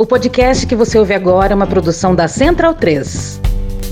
O podcast que você ouve agora é uma produção da Central 3.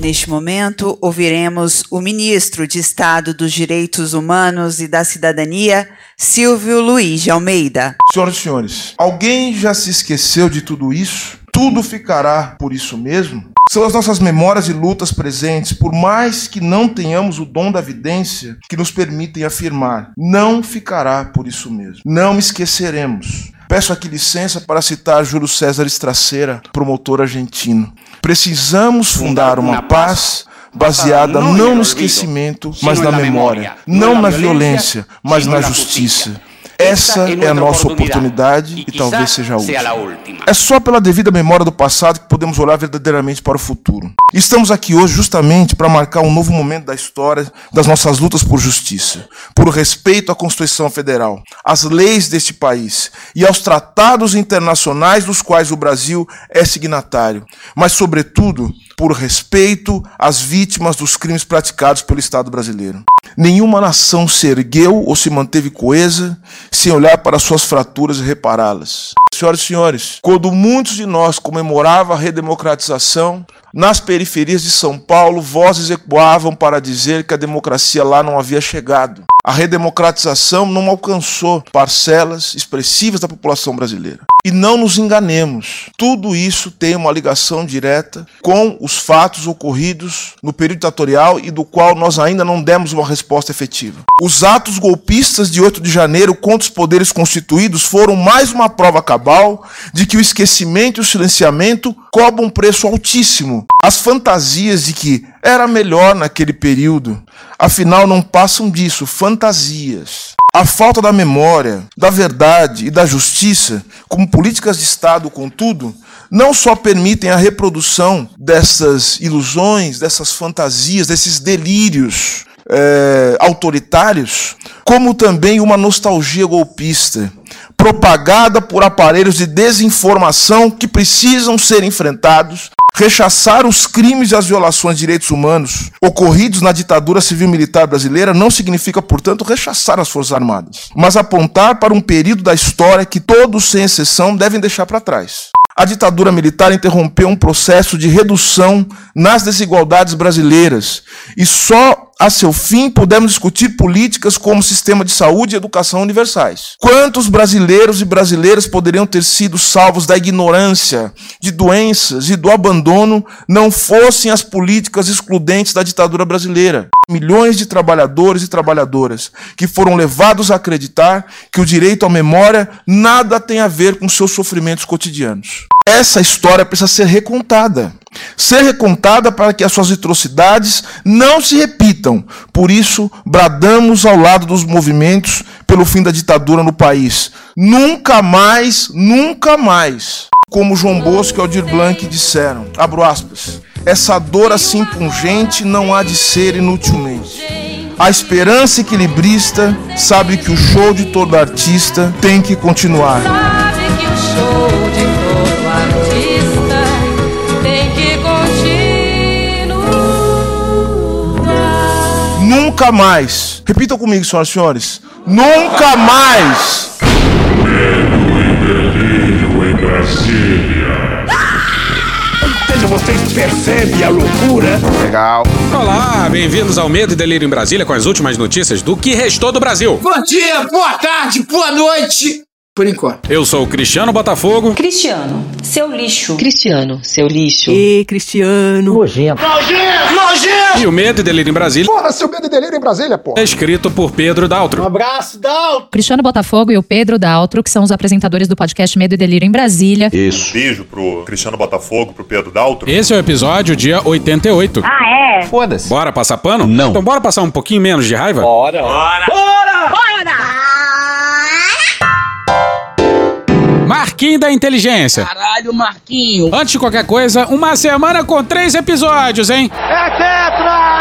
Neste momento, ouviremos o ministro de Estado dos Direitos Humanos e da Cidadania, Silvio Luiz de Almeida. Senhoras e senhores, alguém já se esqueceu de tudo isso? Tudo ficará por isso mesmo? São as nossas memórias e lutas presentes, por mais que não tenhamos o dom da vidência, que nos permitem afirmar: não ficará por isso mesmo. Não esqueceremos. Peço aqui licença para citar Júlio César Estraceira, promotor argentino. Precisamos fundar uma paz baseada não no esquecimento, mas na memória, não na violência, mas na justiça. Essa é a nossa oportunidade e talvez seja a última. É só pela devida memória do passado que podemos olhar verdadeiramente para o futuro. Estamos aqui hoje justamente para marcar um novo momento da história das nossas lutas por justiça, por respeito à Constituição Federal, às leis deste país e aos tratados internacionais dos quais o Brasil é signatário, mas, sobretudo, por respeito às vítimas dos crimes praticados pelo Estado brasileiro. Nenhuma nação se ergueu ou se manteve coesa sem olhar para suas fraturas e repará-las. Senhoras e senhores, quando muitos de nós comemorava a redemocratização, nas periferias de São Paulo, vozes ecoavam para dizer que a democracia lá não havia chegado. A redemocratização não alcançou parcelas expressivas da população brasileira. E não nos enganemos, tudo isso tem uma ligação direta com os fatos ocorridos no período ditatorial e do qual nós ainda não demos uma resposta efetiva. Os atos golpistas de 8 de janeiro contra os poderes constituídos foram mais uma prova cabal de que o esquecimento e o silenciamento cobram um preço altíssimo. As fantasias de que era melhor naquele período, afinal não passam disso, fantasias. A falta da memória, da verdade e da justiça, como políticas de Estado, contudo, não só permitem a reprodução dessas ilusões, dessas fantasias, desses delírios é, autoritários, como também uma nostalgia golpista, propagada por aparelhos de desinformação que precisam ser enfrentados Rechaçar os crimes e as violações de direitos humanos ocorridos na ditadura civil-militar brasileira não significa, portanto, rechaçar as Forças Armadas, mas apontar para um período da história que todos, sem exceção, devem deixar para trás. A ditadura militar interrompeu um processo de redução nas desigualdades brasileiras e só a seu fim podemos discutir políticas como sistema de saúde e educação universais. Quantos brasileiros e brasileiras poderiam ter sido salvos da ignorância, de doenças e do abandono não fossem as políticas excludentes da ditadura brasileira? Milhões de trabalhadores e trabalhadoras que foram levados a acreditar que o direito à memória nada tem a ver com seus sofrimentos cotidianos. Essa história precisa ser recontada. Ser recontada para que as suas atrocidades não se repitam. Por isso, bradamos ao lado dos movimentos pelo fim da ditadura no país. Nunca mais, nunca mais. Como João Bosco e Aldir Blanc disseram, abro aspas, essa dor assim pungente não há de ser inutilmente. A esperança equilibrista sabe que o show de todo artista tem que continuar. Nunca mais. Repitam comigo, senhoras e senhores. Nunca mais. Delírio em Brasília. Veja, vocês percebem a loucura? Legal. Olá, bem-vindos ao Medo e Delírio em Brasília com as últimas notícias do que restou do Brasil. Bom dia, boa tarde, boa noite. Por enquanto. Eu sou o Cristiano Botafogo. Cristiano, seu lixo. Cristiano, seu lixo. E Cristiano. Nojento! E o Medo e Delírio em Brasília Porra, seu medo e delírio em Brasília, pô. é escrito por Pedro Daltro. abraço, Dal! Cristiano Botafogo e o Pedro Daltro, que são os apresentadores do podcast Medo e Delírio em Brasília. Isso. Beijo pro Cristiano Botafogo, pro Pedro Daltro. Esse é o episódio dia 88. Ah, é? Foda-se. Bora passar pano? Não. Então bora passar um pouquinho menos de raiva? Bora! Marquinho da Inteligência. Caralho, Marquinho. Antes de qualquer coisa, uma semana com três episódios, hein? É tetra!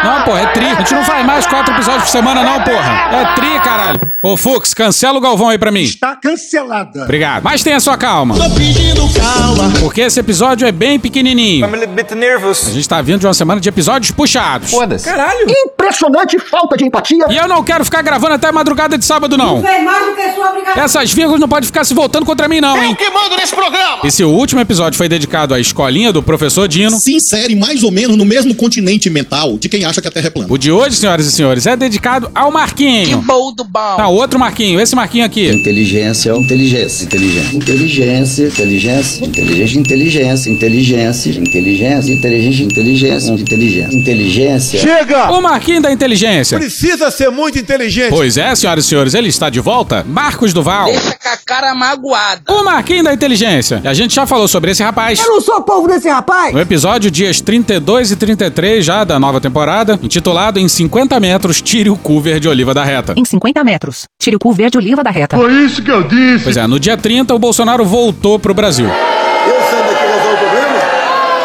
Não, porra, é tri. A gente não faz mais quatro episódios por semana, não, porra. É tri, caralho. Ô, Fux, cancela o Galvão aí pra mim. Está cancelada. Obrigado. Mas tenha sua calma. Tô pedindo calma. Porque esse episódio é bem pequenininho. I'm a little bit nervous. A gente tá vindo de uma semana de episódios puxados. Foda-se. Caralho. Impressionante falta de empatia. E eu não quero ficar gravando até madrugada de sábado, não. Fez mais do que sua obrigação. Essas vírgulas não podem ficar se voltando contra mim, não, hein? que mando nesse programa. Esse último episódio foi dedicado à escolinha do professor Dino. Se insere mais ou menos no mesmo continente mental de quem acha que a Terra é plana. O de hoje, senhoras e senhores, é dedicado ao Marquinho. Bom do bom. Não, outro Marquinho, esse Marquinho aqui. Inteligência, inteligência, inteligência, inteligência, inteligência, inteligência, inteligência, inteligência, inteligência, inteligência, inteligência, inteligência, inteligência. Chega! O Marquinho da inteligência. Precisa ser muito inteligente. Pois é, senhoras e senhores, ele está de volta. Marcos Duval. Deixa com a cara magoada. O Marquinho da inteligência. E a gente já falou sobre esse rapaz. Eu não sou povo desse rapaz. No episódio dias 32 e 33 já da nova temporada, intitulado Em 50 metros, tire o cu verde oliva da reta. Em 50 metros, tire o cu verde oliva da reta. Foi isso que eu disse. Pois é, no dia 30 o Bolsonaro voltou pro Brasil.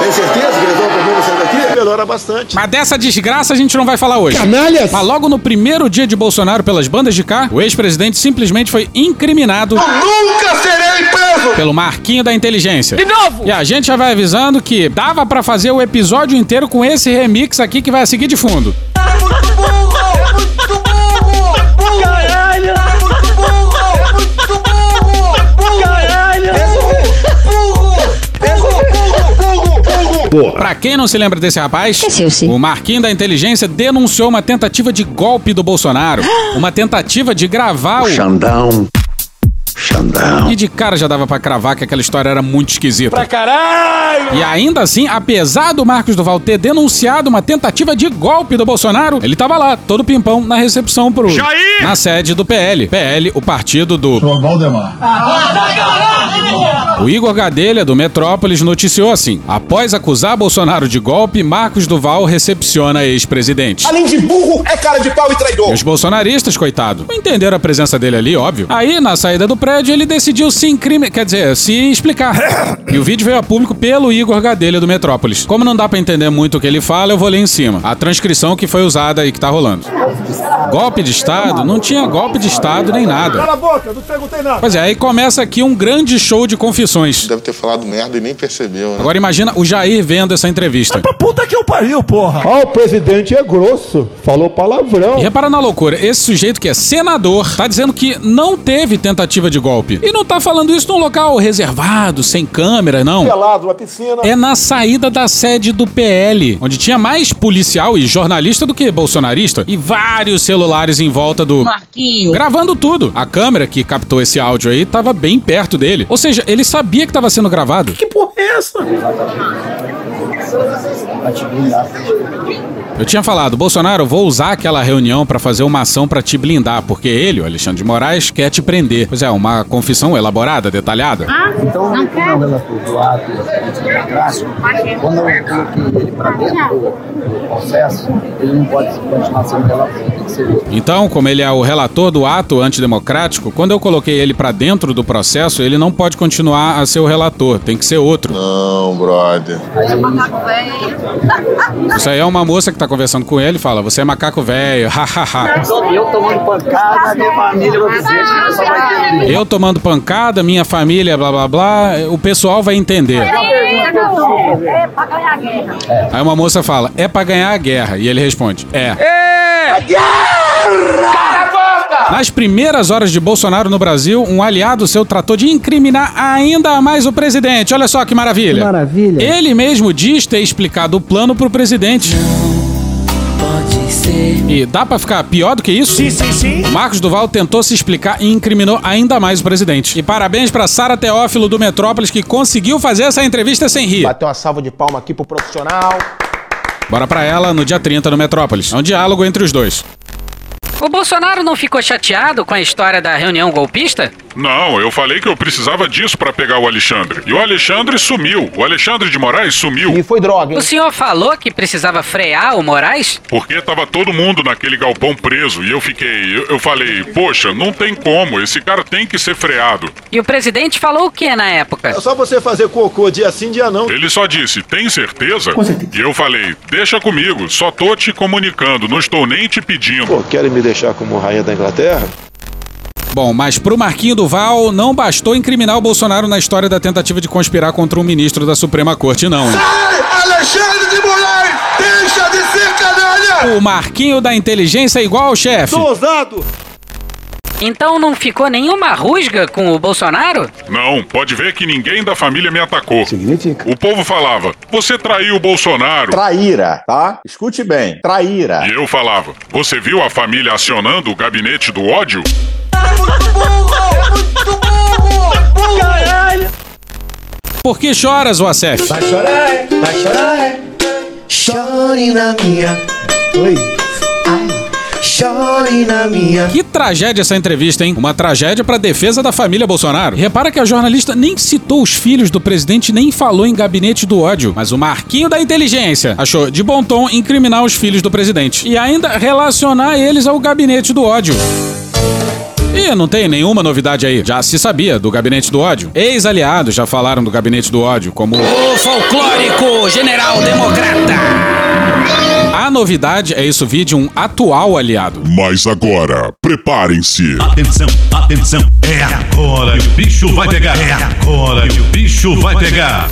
Tem certeza que resolve o problema saindo daqui? Melhora bastante. Mas dessa desgraça a gente não vai falar hoje. Canalhas! Mas logo no primeiro dia de Bolsonaro pelas bandas de cá, o ex-presidente simplesmente foi incriminado Nunca serei preso! pelo Marquinho da Inteligência. De novo! E a gente já vai avisando que dava pra fazer o episódio inteiro com esse remix aqui que vai seguir de fundo. Pra quem não se lembra desse rapaz, o Marquinho da Inteligência denunciou uma tentativa de golpe do Bolsonaro. Uma tentativa de gravar o. Xandão. Xandão. E de cara já dava pra cravar que aquela história era muito esquisita. Pra caralho! E ainda assim, apesar do Marcos Duval ter denunciado uma tentativa de golpe do Bolsonaro, ele tava lá, todo pimpão, na recepção pro. Jair! Na sede do PL. PL, o partido do. Valdemar. O Igor Gadelha, do Metrópolis, noticiou assim: após acusar Bolsonaro de golpe, Marcos Duval recepciona ex-presidente. Além de burro, é cara de pau e E traidor. os bolsonaristas, coitado, não entenderam a presença dele ali, óbvio. Aí, na saída do prédio, ele decidiu se incriminar, quer dizer, se explicar. e o vídeo veio a público pelo Igor Gadelha, do Metrópolis. Como não dá pra entender muito o que ele fala, eu vou ler em cima. A transcrição que foi usada e que tá rolando. Golpe de Estado? Não tinha golpe de Estado nem nada. Cala a boca, não perguntei nada. Pois é, aí começa aqui um grande show de confissões. Deve ter falado merda e nem percebeu, né? Agora imagina o Jair vendo essa entrevista. Pra puta que eu pariu, porra. Ó, o presidente é grosso. Falou palavrão. E repara na loucura, esse sujeito que é senador tá dizendo que não teve tentativa de golpe. E não tá falando isso num local reservado, sem câmera, não. Pelado na piscina. É na saída da sede do PL, onde tinha mais policial e jornalista do que bolsonarista, e vários celulares em volta do. Marquinho. Gravando tudo. A câmera que captou esse áudio aí tava bem perto dele. Ou seja, ele sabia que tava sendo gravado. Que porra é essa? Eu tinha falado, Bolsonaro, vou usar aquela reunião pra fazer uma ação pra te blindar, porque ele, o Alexandre de Moraes, quer te prender. Pois é, uma confissão elaborada, detalhada. Então, como é o relator do ato quando eu coloquei ele para dentro do processo, ele não pode continuar sendo relator, tem que ser outro. Então, como ele é o relator do ato antidemocrático, quando eu coloquei ele pra dentro do processo, ele não pode continuar a ser o relator, tem que ser outro. Não, brother. Isso aí é uma moça que tá conversando com ele e fala: Você é macaco velho, hahaha. Eu tomando pancada, minha família vai dizer que só vai entender. Eu tomando pancada, minha família, blá blá blá, o pessoal vai entender. É pra ganhar guerra. Aí uma moça fala: É pra ganhar a guerra. E ele responde: É. Nas primeiras horas de Bolsonaro no Brasil, um aliado seu tratou de incriminar ainda mais o presidente. Olha só que maravilha. Maravilha. Ele mesmo diz ter explicado o plano pro presidente. E dá pra ficar pior do que isso? Sim, sim, sim. O Marcos Duval tentou se explicar e incriminou ainda mais o presidente. E parabéns pra Sara Teófilo do Metrópolis que conseguiu fazer essa entrevista sem rir. Bateu uma salva de palma aqui pro profissional. Bora pra ela no dia 30 no Metrópolis. É um diálogo entre os dois. O Bolsonaro não ficou chateado com a história da reunião golpista? Não, eu falei que eu precisava disso pra pegar o Alexandre. E o Alexandre sumiu. O Alexandre de Moraes sumiu. E foi droga, O senhor falou que precisava frear o Moraes? Porque tava todo mundo naquele galpão preso. E eu fiquei. Eu, eu falei, poxa, não tem como. Esse cara tem que ser freado. E o presidente falou o que na época? É só você fazer cocô dia sim, dia não. Ele só disse, tem certeza? E eu falei, deixa comigo, só tô te comunicando, não estou nem te pedindo. Pô, querem me deixar como rainha da Inglaterra? Bom, mas pro Marquinho Duval não bastou incriminar o Bolsonaro na história da tentativa de conspirar contra um ministro da Suprema Corte, não. hein? Alexandre de Moraes, deixa de ser canalha! O Marquinho da inteligência é igual ao chefe. ousado! Então não ficou nenhuma rusga com o Bolsonaro? Não, pode ver que ninguém da família me atacou. Significa? O povo falava, você traiu o Bolsonaro. Traíra, tá? Escute bem, traíra. E eu falava, você viu a família acionando o gabinete do ódio? Por que choras, Oacef? Vai chorar, é, vai chorar. é. Chore na minha. Oi. Ai. Chore na minha. Que tragédia essa entrevista, hein? Uma tragédia pra defesa da família Bolsonaro. Repara que a jornalista nem citou os filhos do presidente, nem falou em gabinete do ódio. Mas o Marquinho da inteligência achou de bom tom incriminar os filhos do presidente. E ainda relacionar eles ao gabinete do ódio. E não tem nenhuma novidade aí. Já se sabia do gabinete do ódio. Ex-aliados já falaram do gabinete do ódio, como O folclórico general democrata! a novidade é isso vir de um atual aliado. Mas agora, preparem-se. Atenção, atenção, é agora que o bicho vai pegar. É agora que o bicho vai pegar.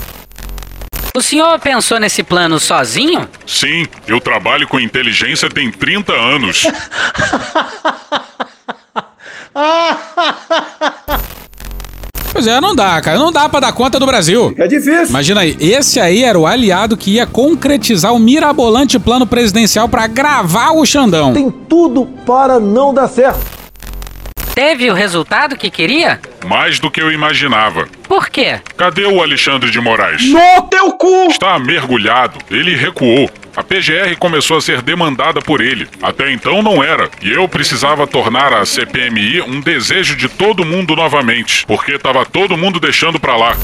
O senhor pensou nesse plano sozinho? Sim, eu trabalho com inteligência tem 30 anos. Pois é, não dá, cara. Não dá pra dar conta do Brasil. É difícil. Imagina aí, esse aí era o aliado que ia concretizar o mirabolante plano presidencial pra gravar o Xandão. Tem tudo para não dar certo. Teve o resultado que queria? Mais do que eu imaginava. Por quê? Cadê o Alexandre de Moraes? No teu cu! Está mergulhado. Ele recuou. A PGR começou a ser demandada por ele. Até então não era. E eu precisava tornar a CPMI um desejo de todo mundo novamente. Porque estava todo mundo deixando pra lá.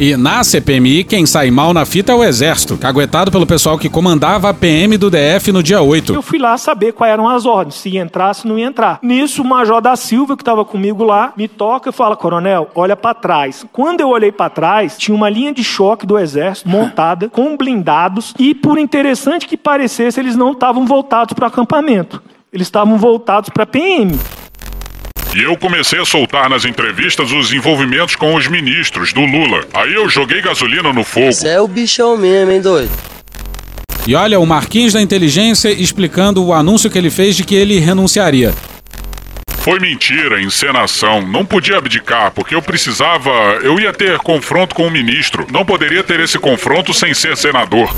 E na CPMI, quem sai mal na fita é o Exército, caguetado pelo pessoal que comandava a PM do DF no dia 8. Eu fui lá saber quais eram as ordens, se entrar, se não entrar. Nisso, o Major da Silva, que estava comigo lá, me toca e fala: Coronel, olha para trás. Quando eu olhei para trás, tinha uma linha de choque do Exército montada, com blindados, e por interessante que parecesse, eles não estavam voltados para o acampamento. Eles estavam voltados para PM. E eu comecei a soltar nas entrevistas os envolvimentos com os ministros do Lula. Aí eu joguei gasolina no fogo. Você é o bichão mesmo, hein, doido? E olha, o Marquinhos da Inteligência explicando o anúncio que ele fez de que ele renunciaria. Foi mentira, encenação. Não podia abdicar, porque eu precisava. Eu ia ter confronto com o ministro. Não poderia ter esse confronto sem ser senador.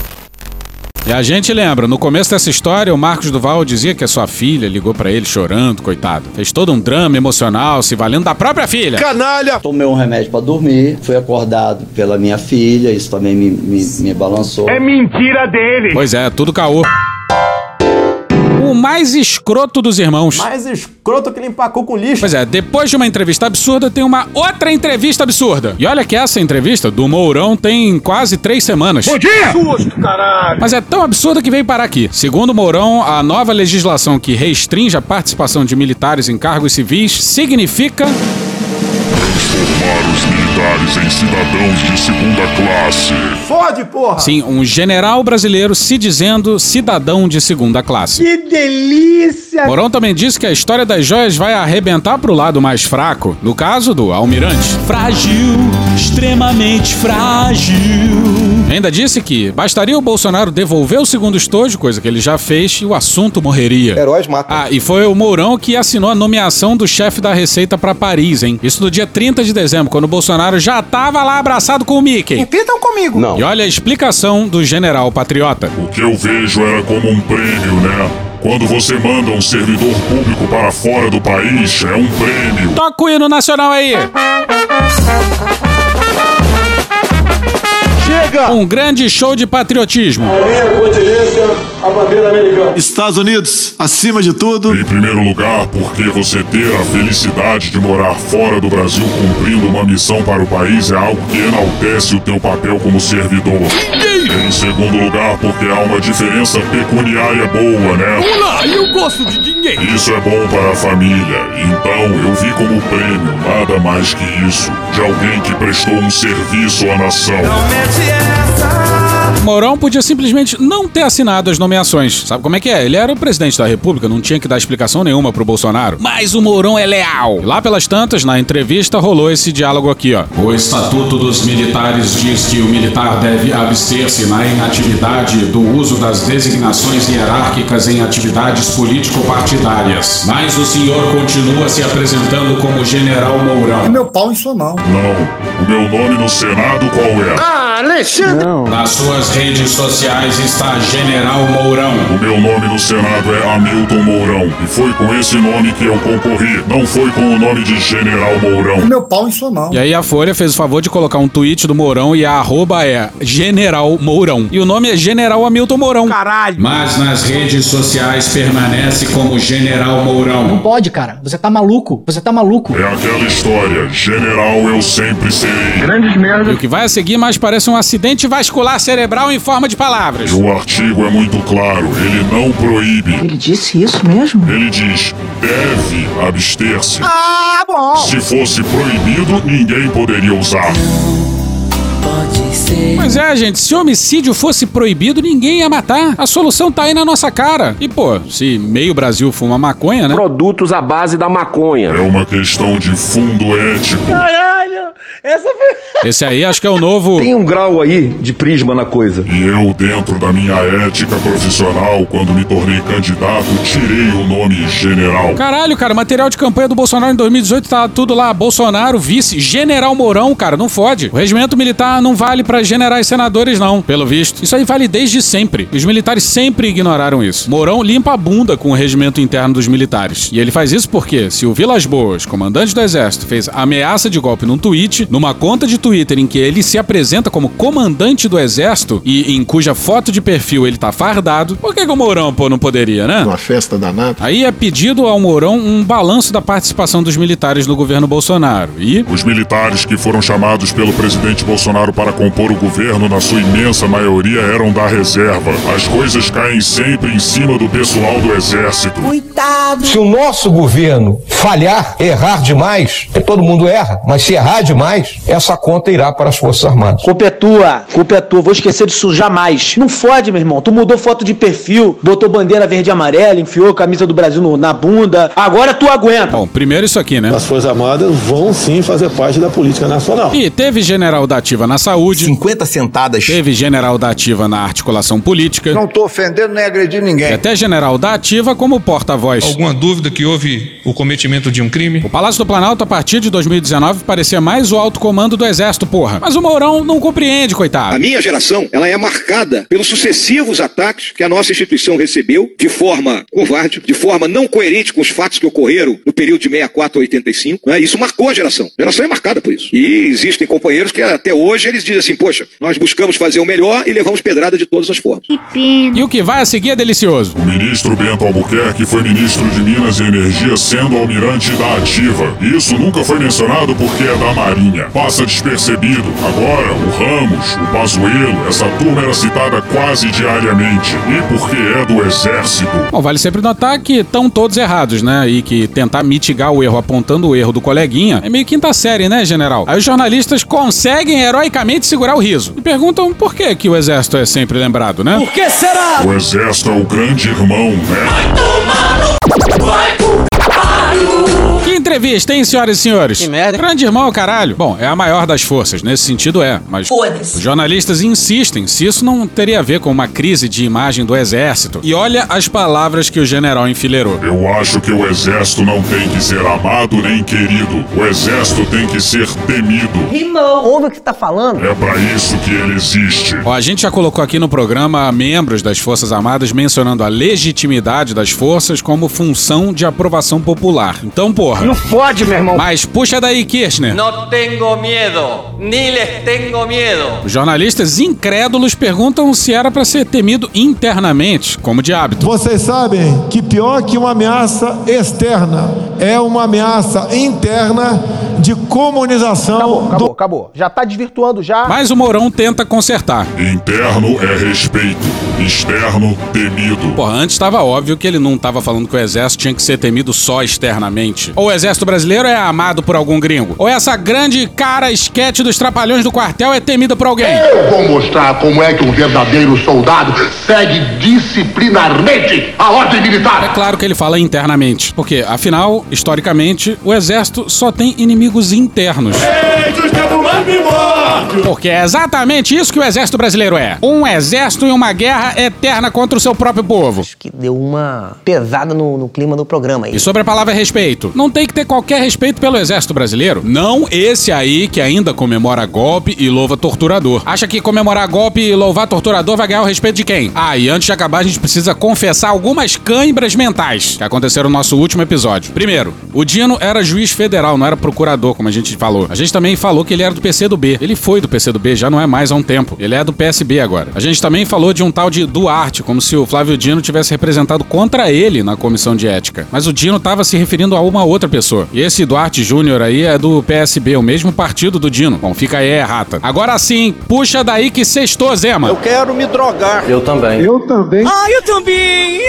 E a gente lembra, no começo dessa história, o Marcos Duval dizia que a sua filha ligou pra ele chorando, coitado. Fez todo um drama emocional, se valendo da própria filha. Canalha! Tomei um remédio para dormir, fui acordado pela minha filha, isso também me, me, me balançou. É mentira dele! Pois é, tudo caô. O mais escroto dos irmãos. Mais escroto que ele empacou com lixo. Pois é, depois de uma entrevista absurda, tem uma outra entrevista absurda. E olha que essa entrevista do Mourão tem quase três semanas. Bom dia! Susto, caralho! Mas é tão absurda que veio parar aqui. Segundo o Mourão, a nova legislação que restringe a participação de militares em cargos civis significa Transformar os militares em cidadãos de segunda classe. Fode, porra! Sim, um general brasileiro se dizendo cidadão de segunda classe. Que delícia! Mourão também disse que a história das joias vai arrebentar pro lado mais fraco, no caso do almirante. Frágil, extremamente frágil. Ainda disse que bastaria o Bolsonaro devolver o segundo estojo, coisa que ele já fez, e o assunto morreria. Heróis matam. Ah, e foi o Mourão que assinou a nomeação do chefe da Receita pra Paris, hein? Isso no dia 30 de dezembro, quando o Bolsonaro já tava lá abraçado com o Mickey. Repitam comigo. Não. E olha a explicação do general patriota. O que eu vejo era como um prêmio, né? Quando você manda um servidor público para fora do país, é um prêmio. Toca o hino nacional aí. Chega! Um grande show de patriotismo. a bandeira americana. Estados Unidos, acima de tudo. Em primeiro lugar, porque você ter a felicidade de morar fora do Brasil cumprindo uma missão para o país é algo que enaltece o teu papel como servidor. Em segundo lugar, porque há uma diferença pecuniária boa, né? Olá, eu gosto de dinheiro. Isso é bom para a família. Então eu vi como prêmio nada mais que isso de alguém que prestou um serviço à nação. Mourão podia simplesmente não ter assinado as nomeações. Sabe como é que é? Ele era o presidente da República, não tinha que dar explicação nenhuma pro Bolsonaro. Mas o Mourão é leal. E lá pelas tantas, na entrevista, rolou esse diálogo aqui, ó. O Estatuto dos Militares diz que o militar deve abster-se na inatividade do uso das designações hierárquicas em atividades político-partidárias. Mas o senhor continua se apresentando como General Mourão. Meu pau em sua mão. Não. O meu nome no Senado qual é? Ah, Alexandre! Nas suas redes sociais está General Mourão. O meu nome no Senado é Hamilton Mourão. E foi com esse nome que eu concorri. Não foi com o nome de General Mourão. Meu pau em sua mão. E aí a Folha fez o favor de colocar um tweet do Mourão e a arroba é General Mourão. E o nome é General Hamilton Mourão. Caralho. Mas nas redes sociais permanece como General Mourão. Não pode, cara. Você tá maluco. Você tá maluco. É aquela história. General eu sempre serei. Grandes merda. E o que vai a seguir mais parece um acidente vascular cerebral em forma de palavras. O artigo é muito claro. Ele não proíbe. Ele disse isso mesmo? Ele diz: deve abster-se. Ah, bom. Se fosse proibido, ninguém poderia usar. Pois é, gente, se homicídio fosse proibido, ninguém ia matar. A solução tá aí na nossa cara. E, pô, se meio Brasil fuma maconha, né? Produtos à base da maconha. É uma questão de fundo ético. Caralho. Essa foi... Esse aí acho que é o novo. Tem um grau aí de prisma na coisa. E eu, dentro da minha ética profissional, quando me tornei candidato, tirei o nome general. Caralho, cara, material de campanha do Bolsonaro em 2018 tá tudo lá. Bolsonaro, vice, General Mourão, cara, não fode. O regimento militar não vale pra generais e senadores, não, pelo visto. Isso aí vale desde sempre. Os militares sempre ignoraram isso. Mourão limpa a bunda com o regimento interno dos militares. E ele faz isso porque, se o Vilas Boas, comandante do exército, fez ameaça de golpe num tweet, numa conta de Twitter em que ele se apresenta como comandante do exército e em cuja foto de perfil ele tá fardado, por que, que o Mourão, pô, não poderia, né? Uma festa danada. Aí é pedido ao Mourão um balanço da participação dos militares no governo Bolsonaro. E Os militares que foram chamados pelo presidente Bolsonaro para compor o governo, na sua imensa maioria, eram da reserva. As coisas caem sempre em cima do pessoal do exército. Coitado. Se o nosso governo falhar, errar demais, todo mundo erra, mas se errar demais, essa conta irá para as Forças Armadas. Culpa é tua. Culpa é tua. Vou esquecer disso jamais. Não fode, meu irmão. Tu mudou foto de perfil, botou bandeira verde e amarela, enfiou a camisa do Brasil no- na bunda. Agora tu aguenta. Bom, primeiro isso aqui, né? As Forças Armadas vão sim fazer parte da política nacional. E teve general da ativa na saúde. 50 sentadas. Teve general da ativa na articulação política. Não tô ofendendo nem agredindo E ninguém. até general da ativa como porta-voz. Alguma dúvida que houve o cometimento de um crime? O Palácio do Planalto, a partir de 2019, parecia mais o alto comando do Exército, porra. Mas o Mourão não compreende, coitado. A minha geração, ela é marcada pelos sucessivos ataques que a nossa instituição recebeu de forma covarde, de forma não coerente com os fatos que ocorreram no período de 64 a 85. Né? Isso marcou a geração. A geração é marcada por isso. E existem companheiros que até hoje eles dizem assim, poxa, nós buscamos fazer o melhor e levamos pedrada de todas as formas. E o que vai a seguir é delicioso. O ministro Bento Albuquerque foi ministro de Minas e Energia, sendo almirante da ativa. Isso nunca foi mencionado porque é da Marinha. Passa despercebido. Agora, o Ramos, o Pazuello, essa turma era citada quase diariamente. E porque é do Exército. Bom, vale sempre notar que estão todos errados, né? E que tentar mitigar o erro apontando o erro do coleguinha é meio quinta série, né, general? Aí os jornalistas conseguem heroicamente segurar o riso. E perguntam por que, que o exército é sempre lembrado, né? Por que será? O Exército é o grande irmão, né? Que entrevista, hein, senhoras e senhores? Que merda. Grande irmão, caralho. Bom, é a maior das forças, nesse sentido é, mas Foda-se. os jornalistas insistem se isso não teria a ver com uma crise de imagem do exército. E olha as palavras que o general enfileirou. Eu acho que o Exército não tem que ser amado nem querido. O Exército tem que ser temido. Rimou. Ouve o que você tá falando? É para isso que ele existe. Ó, a gente já colocou aqui no programa membros das Forças Armadas mencionando a legitimidade das forças como função de aprovação popular. Então, porra. Não fode, meu irmão. Mas puxa daí, Kirchner. Não tenho medo, nem les tenho medo. Os jornalistas incrédulos perguntam se era para ser temido internamente, como de hábito. Vocês sabem que pior que uma ameaça externa é uma ameaça interna de comunização. Acabou, acabou, acabou. Já tá desvirtuando já. Mas o Mourão tenta consertar. Interno é respeito, externo temido. Porra, antes estava óbvio que ele não estava falando que o exército tinha que ser temido só externamente. Ou o exército brasileiro é amado por algum gringo, ou essa grande cara esquete dos trapalhões do quartel é temida por alguém. Eu vou mostrar como é que um verdadeiro soldado segue disciplinarmente a ordem militar. É claro que ele fala internamente, porque afinal, historicamente, o exército só tem internos. Porque é exatamente isso que o exército brasileiro é. Um exército e uma guerra eterna contra o seu próprio povo. Acho que deu uma pesada no, no clima do programa aí. E sobre a palavra respeito, não tem que ter qualquer respeito pelo exército brasileiro. Não esse aí que ainda comemora golpe e louva torturador. Acha que comemorar golpe e louvar torturador vai ganhar o respeito de quem? Ah, e antes de acabar, a gente precisa confessar algumas cãibras mentais que aconteceram no nosso último episódio. Primeiro, o Dino era juiz federal, não era procurador, como a gente falou. A gente também falou que ele era do PCdoB. Ele foi do PCdoB, já não é mais há um tempo. Ele é do PSB agora. A gente também falou de um tal de Duarte, como se o Flávio Dino tivesse representado contra ele na comissão de ética. Mas o Dino estava se referindo a uma outra pessoa. E esse Duarte Júnior aí é do PSB, o mesmo partido do Dino. Bom, fica aí, errata. Agora sim, puxa daí que sextou, Zema. Eu quero me drogar. Eu também. Eu também. Ah, eu também.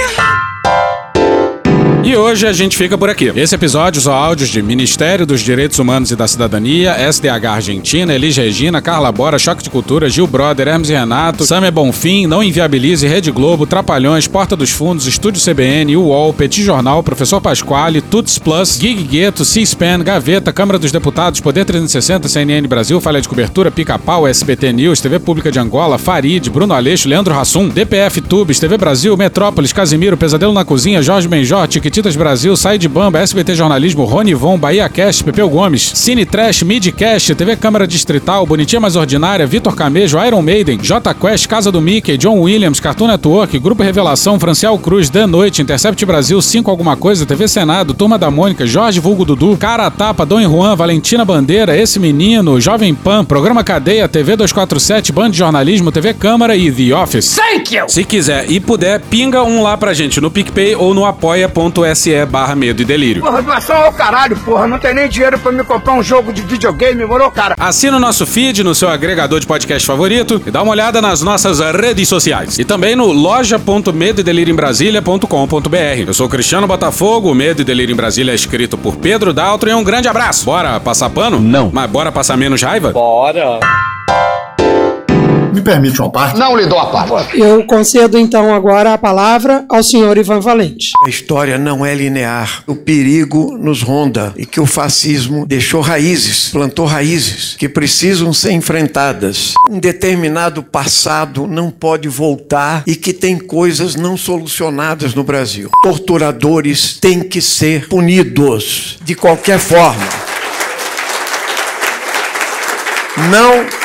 E hoje a gente fica por aqui. Esse episódio são áudios de Ministério dos Direitos Humanos e da Cidadania, SDH Argentina, Elis Regina, Carla Bora, Choque de Cultura, Gil Brother, Hermes e Renato, Samia Bonfim, Não Inviabilize, Rede Globo, Trapalhões, Porta dos Fundos, Estúdio CBN, UOL, Petit Jornal, Professor Pasquale, Tuts Plus, Gig Gueto, C-SPAN, Gaveta, Câmara dos Deputados, Poder 360, CNN Brasil, Falha de Cobertura, Pica-Pau, SBT News, TV Pública de Angola, Farid, Bruno Aleixo, Leandro Hassum, DPF Tubes, TV Brasil, Metrópolis, Casimiro, Pesadelo na Cozinha, Jorge Benjor, Tiquititas Brasil, Sai de Bamba, SBT Jornalismo, Rony Von, Bahia Cast, Pepeu Gomes, Cine Trash, Midcast, TV Câmara Distrital, Bonitinha Mais Ordinária, Vitor Camejo, Iron Maiden, J Quest, Casa do Mickey, John Williams, Cartoon Network, Grupo Revelação, Franciel Cruz, The Noite, Intercept Brasil, 5 Alguma Coisa, TV Senado, Turma da Mônica, Jorge Vulgo Dudu, Cara Tapa, Dom Juan, Valentina Bandeira, Esse Menino, Jovem Pan, Programa Cadeia, TV 247, Band de Jornalismo, TV Câmara e The Office. Thank you. Se quiser e puder, pinga um lá pra gente no PicPay ou no apoia.se barra medo e delírio. Porra, doação ao caralho, porra. Não tem nem dinheiro pra me comprar um jogo de videogame, morou, cara? Assina o nosso feed no seu agregador de podcast favorito e dá uma olhada nas nossas redes sociais. E também no loja.medoedelirioembrasilha.com.br. Eu sou Cristiano Botafogo, o Medo e Delírio em Brasília é escrito por Pedro Daltro e um grande abraço. Bora passar pano? Não. Mas bora passar menos raiva? Bora. Me permite uma parte? Não lhe dou a parte. Eu concedo então agora a palavra ao senhor Ivan Valente. A história não é linear. O perigo nos ronda e que o fascismo deixou raízes, plantou raízes que precisam ser enfrentadas. Um determinado passado não pode voltar e que tem coisas não solucionadas no Brasil. Torturadores têm que ser punidos de qualquer forma. Não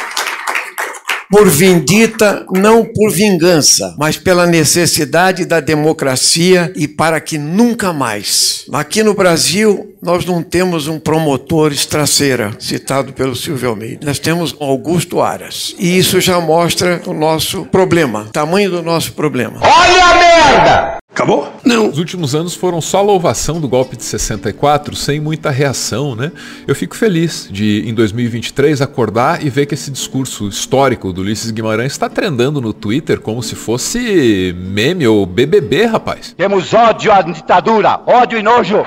por vindita, não por vingança, mas pela necessidade da democracia e para que nunca mais. Aqui no Brasil, nós não temos um promotor estraceira, citado pelo Silvio Almeida. Nós temos Augusto Aras. E isso já mostra o nosso problema, o tamanho do nosso problema. Olha a merda! Acabou? Não. Os últimos anos foram só louvação do golpe de 64, sem muita reação, né? Eu fico feliz de, em 2023, acordar e ver que esse discurso histórico do Ulisses Guimarães está trendando no Twitter como se fosse meme ou BBB, rapaz. Temos ódio à ditadura, ódio e nojo.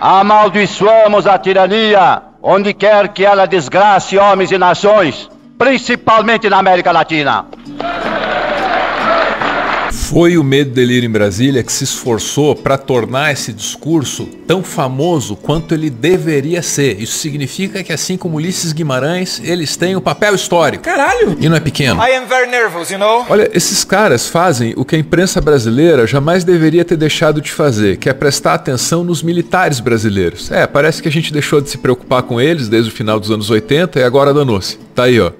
Amaldiçoamos a tirania, onde quer que ela desgrace homens e nações, principalmente na América Latina. Foi o Medo e Delírio em Brasília que se esforçou para tornar esse discurso tão famoso quanto ele deveria ser. Isso significa que, assim como Ulisses Guimarães, eles têm um papel histórico. Caralho! E não é pequeno. I am very nervous, you know? Olha, esses caras fazem o que a imprensa brasileira jamais deveria ter deixado de fazer, que é prestar atenção nos militares brasileiros. É, parece que a gente deixou de se preocupar com eles desde o final dos anos 80 e agora danou-se. Tá aí, ó.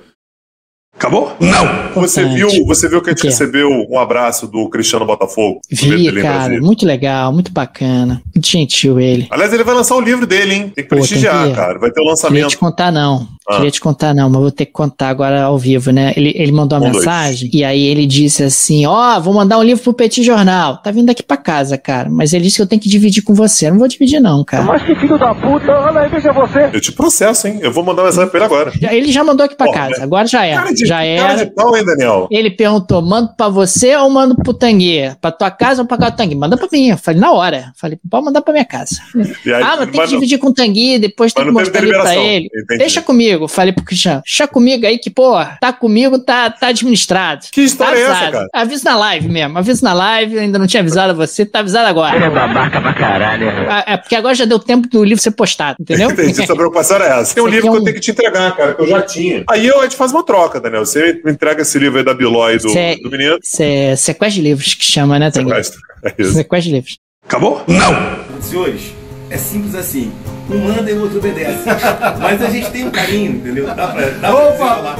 Acabou? Não! Você viu, você viu que a gente recebeu um abraço do Cristiano Botafogo? Vi, cara, muito legal, muito bacana. Muito gentil ele. Aliás, ele vai lançar o livro dele, hein? Tem que Pô, tem prestigiar, que- cara. Vai ter o Queria lançamento. te contar, não. Ah. Queria te contar, não, mas vou ter que contar agora ao vivo, né? Ele, ele mandou uma Um, dois. mensagem e aí ele disse assim: Ó, vou mandar um livro pro Petit Jornal. Tá vindo aqui pra casa, cara. Mas ele disse que eu tenho que dividir com você. Eu não vou dividir, não, cara. Mas que filho da puta, olha aí, veja você. Eu te processo, hein? Eu vou mandar mensagem pra ele agora. Já- Ele já mandou aqui pra Porra, casa. né? Agora já. Cara de, já de pau, hein, Daniel? Ele perguntou: mando pra você ou mando pro Tanguê? Pra tua casa ou pra casa do Tanguê? Manda pra mim. Eu falei, na hora. Falei, pode mandar pra minha casa. Aí, ah, mas tem que mas não- dividir com o Tanguy, depois tem que mostrar ali pra ele. Entendi. Deixa comigo, falei pro Cristiano. Deixa comigo aí que, pô, tá comigo, tá, tá administrado. Que história tá é essa, avisado. cara? Avisa na live mesmo, avisa na live, eu ainda não tinha avisado você, tá avisado agora. Ele é babaca pra caralho. Ah, É porque agora já deu tempo do livro ser postado, entendeu? Entendi, sua preocupação era essa. Tem um Você livro que eu um- tenho que te entregar, cara, que eu já tinha. Aí eu, a gente faz uma troca, Daniel. Você me entrega esse livro aí da Biló e do, Cê- do menino. Cê- sequestro de livros que chama, né, Tanguy? Sequestro. É isso. Sequestro de livros. Acabou? Não! Senhores, é simples assim. Um manda e o outro obedece. Mas a gente tem um carinho, entendeu? Dá pra, dá pra desenrolar.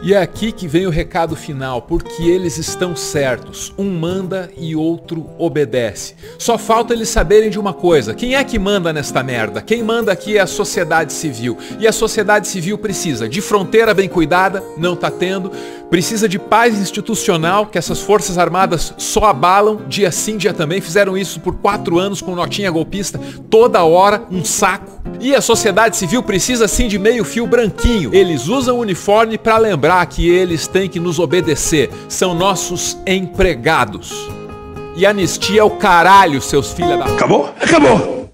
E é aqui que vem o recado final, porque eles estão certos. Um manda e outro obedece. Só falta eles saberem de uma coisa: quem é que manda nesta merda? Quem manda aqui é a sociedade civil. E a sociedade civil precisa de fronteira bem cuidada, não tá tendo. Precisa de paz institucional, que essas forças armadas só abalam, dia sim, dia também. Fizeram isso por quatro anos com notinha golpista, toda hora, um saco. E a sociedade civil precisa sim de meio fio branquinho. Eles usam o uniforme para lembrar que eles têm que nos obedecer. São nossos empregados. E anistia é o caralho, seus filha da. Acabou? Acabou!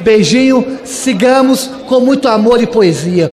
Beijinho, sigamos com muito amor e poesia.